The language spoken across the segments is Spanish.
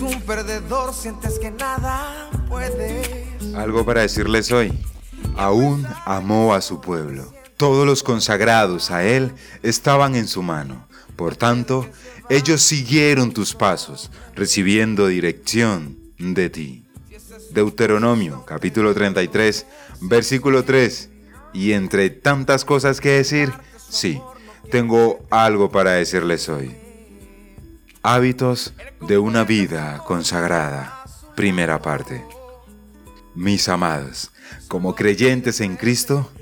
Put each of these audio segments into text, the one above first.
Un perdedor, sientes que nada. Algo para decirles hoy. Aún amó a su pueblo. Todos los consagrados a él estaban en su mano. Por tanto, ellos siguieron tus pasos, recibiendo dirección de ti. Deuteronomio capítulo 33, versículo 3. Y entre tantas cosas que decir, sí, tengo algo para decirles hoy. Hábitos de una vida consagrada. Primera parte. Mis amados, como creyentes en Cristo,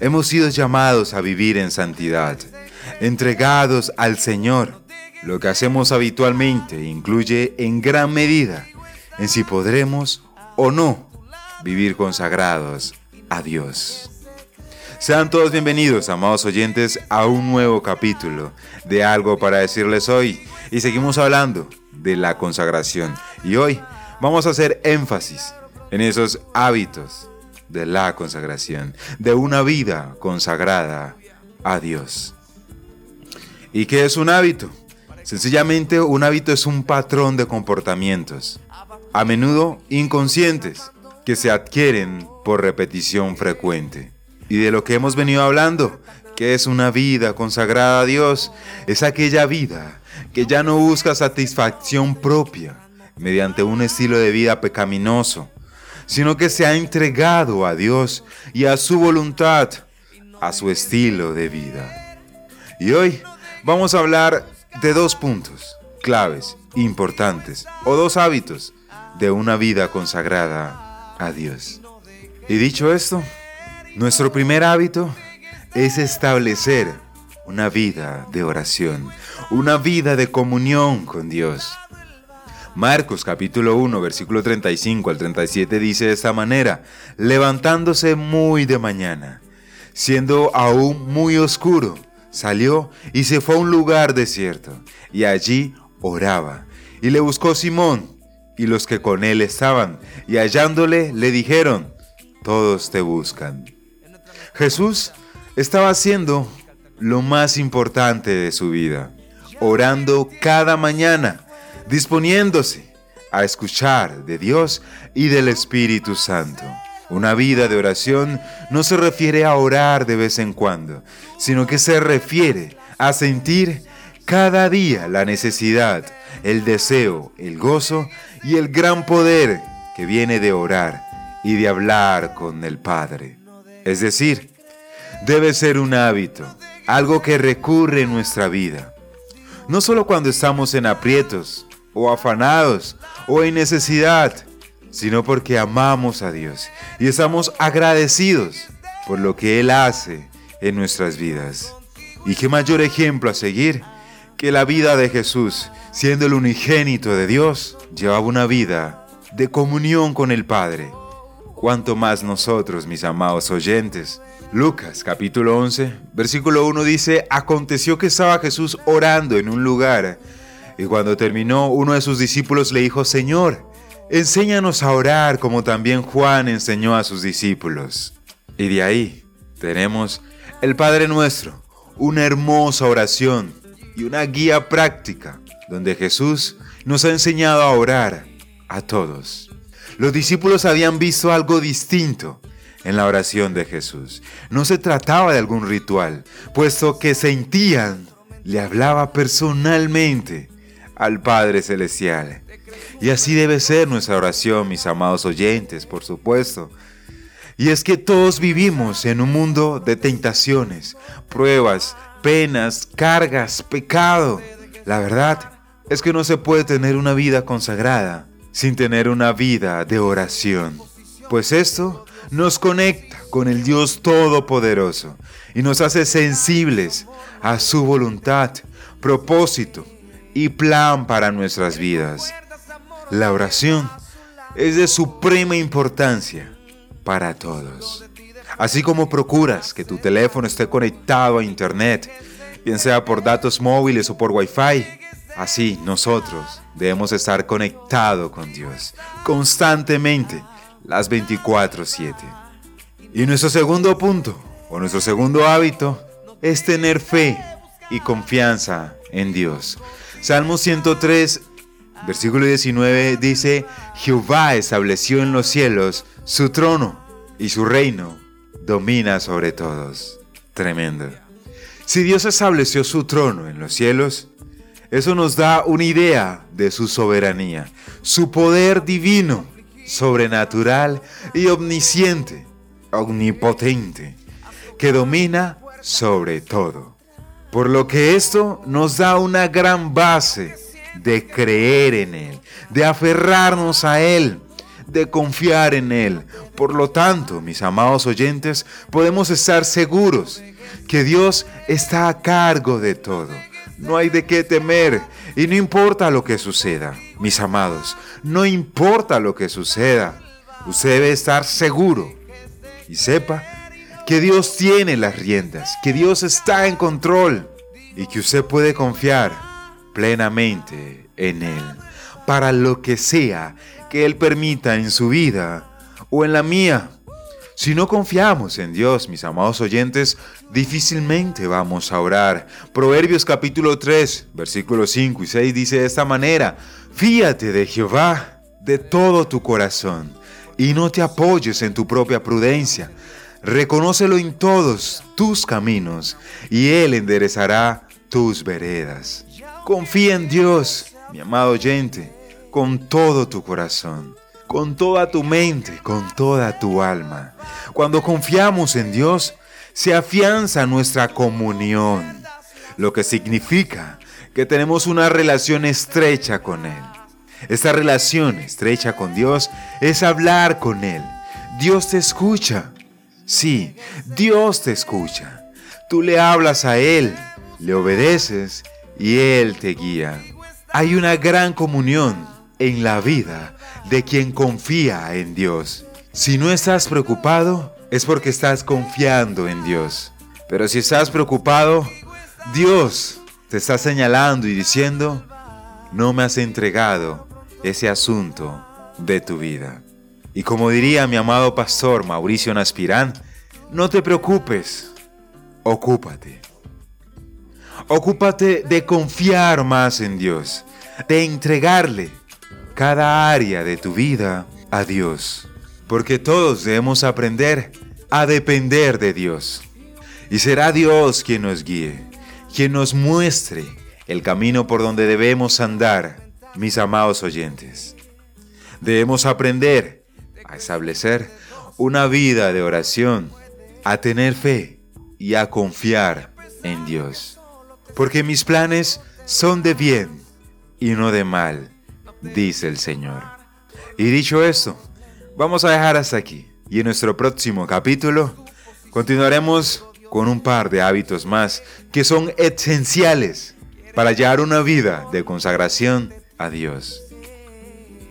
hemos sido llamados a vivir en santidad, entregados al Señor. Lo que hacemos habitualmente incluye en gran medida en si podremos o no vivir consagrados a Dios. Sean todos bienvenidos, amados oyentes, a un nuevo capítulo de algo para decirles hoy. Y seguimos hablando de la consagración. Y hoy vamos a hacer énfasis en esos hábitos de la consagración, de una vida consagrada a Dios. ¿Y qué es un hábito? Sencillamente un hábito es un patrón de comportamientos, a menudo inconscientes, que se adquieren por repetición frecuente. Y de lo que hemos venido hablando, que es una vida consagrada a Dios, es aquella vida que ya no busca satisfacción propia mediante un estilo de vida pecaminoso, sino que se ha entregado a Dios y a su voluntad, a su estilo de vida. Y hoy vamos a hablar de dos puntos claves, importantes, o dos hábitos de una vida consagrada a Dios. Y dicho esto, nuestro primer hábito es establecer una vida de oración, una vida de comunión con Dios. Marcos capítulo 1 versículo 35 al 37 dice de esta manera, levantándose muy de mañana, siendo aún muy oscuro, salió y se fue a un lugar desierto, y allí oraba. Y le buscó Simón y los que con él estaban, y hallándole le dijeron, todos te buscan. Jesús estaba haciendo lo más importante de su vida, orando cada mañana, disponiéndose a escuchar de Dios y del Espíritu Santo. Una vida de oración no se refiere a orar de vez en cuando, sino que se refiere a sentir cada día la necesidad, el deseo, el gozo y el gran poder que viene de orar y de hablar con el Padre. Es decir, debe ser un hábito, algo que recurre en nuestra vida. No solo cuando estamos en aprietos, o afanados, o en necesidad, sino porque amamos a Dios y estamos agradecidos por lo que Él hace en nuestras vidas. ¿Y qué mayor ejemplo a seguir que la vida de Jesús, siendo el unigénito de Dios, llevaba una vida de comunión con el Padre? Cuanto más nosotros, mis amados oyentes. Lucas capítulo 11, versículo 1 dice, aconteció que estaba Jesús orando en un lugar, y cuando terminó, uno de sus discípulos le dijo, Señor, enséñanos a orar como también Juan enseñó a sus discípulos. Y de ahí tenemos el Padre Nuestro, una hermosa oración y una guía práctica, donde Jesús nos ha enseñado a orar a todos. Los discípulos habían visto algo distinto en la oración de Jesús. No se trataba de algún ritual, puesto que sentían, le hablaba personalmente al Padre Celestial. Y así debe ser nuestra oración, mis amados oyentes, por supuesto. Y es que todos vivimos en un mundo de tentaciones, pruebas, penas, cargas, pecado. La verdad es que no se puede tener una vida consagrada sin tener una vida de oración. Pues esto nos conecta con el Dios Todopoderoso y nos hace sensibles a su voluntad, propósito y plan para nuestras vidas. La oración es de suprema importancia para todos. Así como procuras que tu teléfono esté conectado a Internet, bien sea por datos móviles o por Wi-Fi, Así nosotros debemos estar conectados con Dios constantemente, las 24/7. Y nuestro segundo punto, o nuestro segundo hábito, es tener fe y confianza en Dios. Salmo 103, Versículo 19 dice, Jehová estableció en los cielos su trono y su reino domina sobre todos. Tremendo. Si Dios estableció su trono en los cielos, eso nos da una idea de su soberanía, su poder divino, sobrenatural y omnisciente, omnipotente, que domina sobre todo. Por lo que esto nos da una gran base de creer en Él, de aferrarnos a Él, de confiar en Él. Por lo tanto, mis amados oyentes, podemos estar seguros que Dios está a cargo de todo. No hay de qué temer y no importa lo que suceda, mis amados, no importa lo que suceda. Usted debe estar seguro y sepa que Dios tiene las riendas, que Dios está en control y que usted puede confiar plenamente en Él para lo que sea que Él permita en su vida o en la mía. Si no confiamos en Dios, mis amados oyentes, difícilmente vamos a orar. Proverbios capítulo 3, versículos 5 y 6 dice de esta manera, fíate de Jehová de todo tu corazón y no te apoyes en tu propia prudencia. Reconócelo en todos tus caminos y Él enderezará tus veredas. Confía en Dios, mi amado oyente, con todo tu corazón, con toda tu mente, con toda tu alma. Cuando confiamos en Dios, se afianza nuestra comunión, lo que significa que tenemos una relación estrecha con Él. Esta relación estrecha con Dios es hablar con Él. Dios te escucha. Sí, Dios te escucha. Tú le hablas a Él, le obedeces y Él te guía. Hay una gran comunión en la vida de quien confía en Dios. Si no estás preocupado, es porque estás confiando en Dios. Pero si estás preocupado, Dios te está señalando y diciendo, no me has entregado ese asunto de tu vida. Y como diría mi amado pastor Mauricio Naspirán, no te preocupes, ocúpate. Ocúpate de confiar más en Dios, de entregarle cada área de tu vida a Dios. Porque todos debemos aprender a depender de Dios. Y será Dios quien nos guíe, quien nos muestre el camino por donde debemos andar, mis amados oyentes. Debemos aprender a establecer una vida de oración, a tener fe y a confiar en Dios porque mis planes son de bien y no de mal, dice el Señor. Y dicho esto, vamos a dejar hasta aquí. Y en nuestro próximo capítulo continuaremos con un par de hábitos más que son esenciales para llevar una vida de consagración a Dios.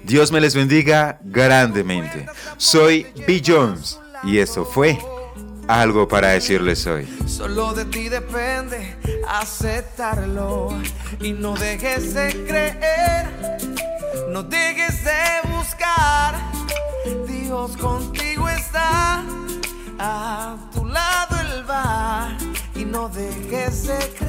Dios me les bendiga grandemente. Soy B. Jones y esto fue algo para decirles hoy. Solo de ti depende aceptarlo y no dejes de creer, no dejes de buscar. Dios contigo está, a tu lado él va y no dejes de creer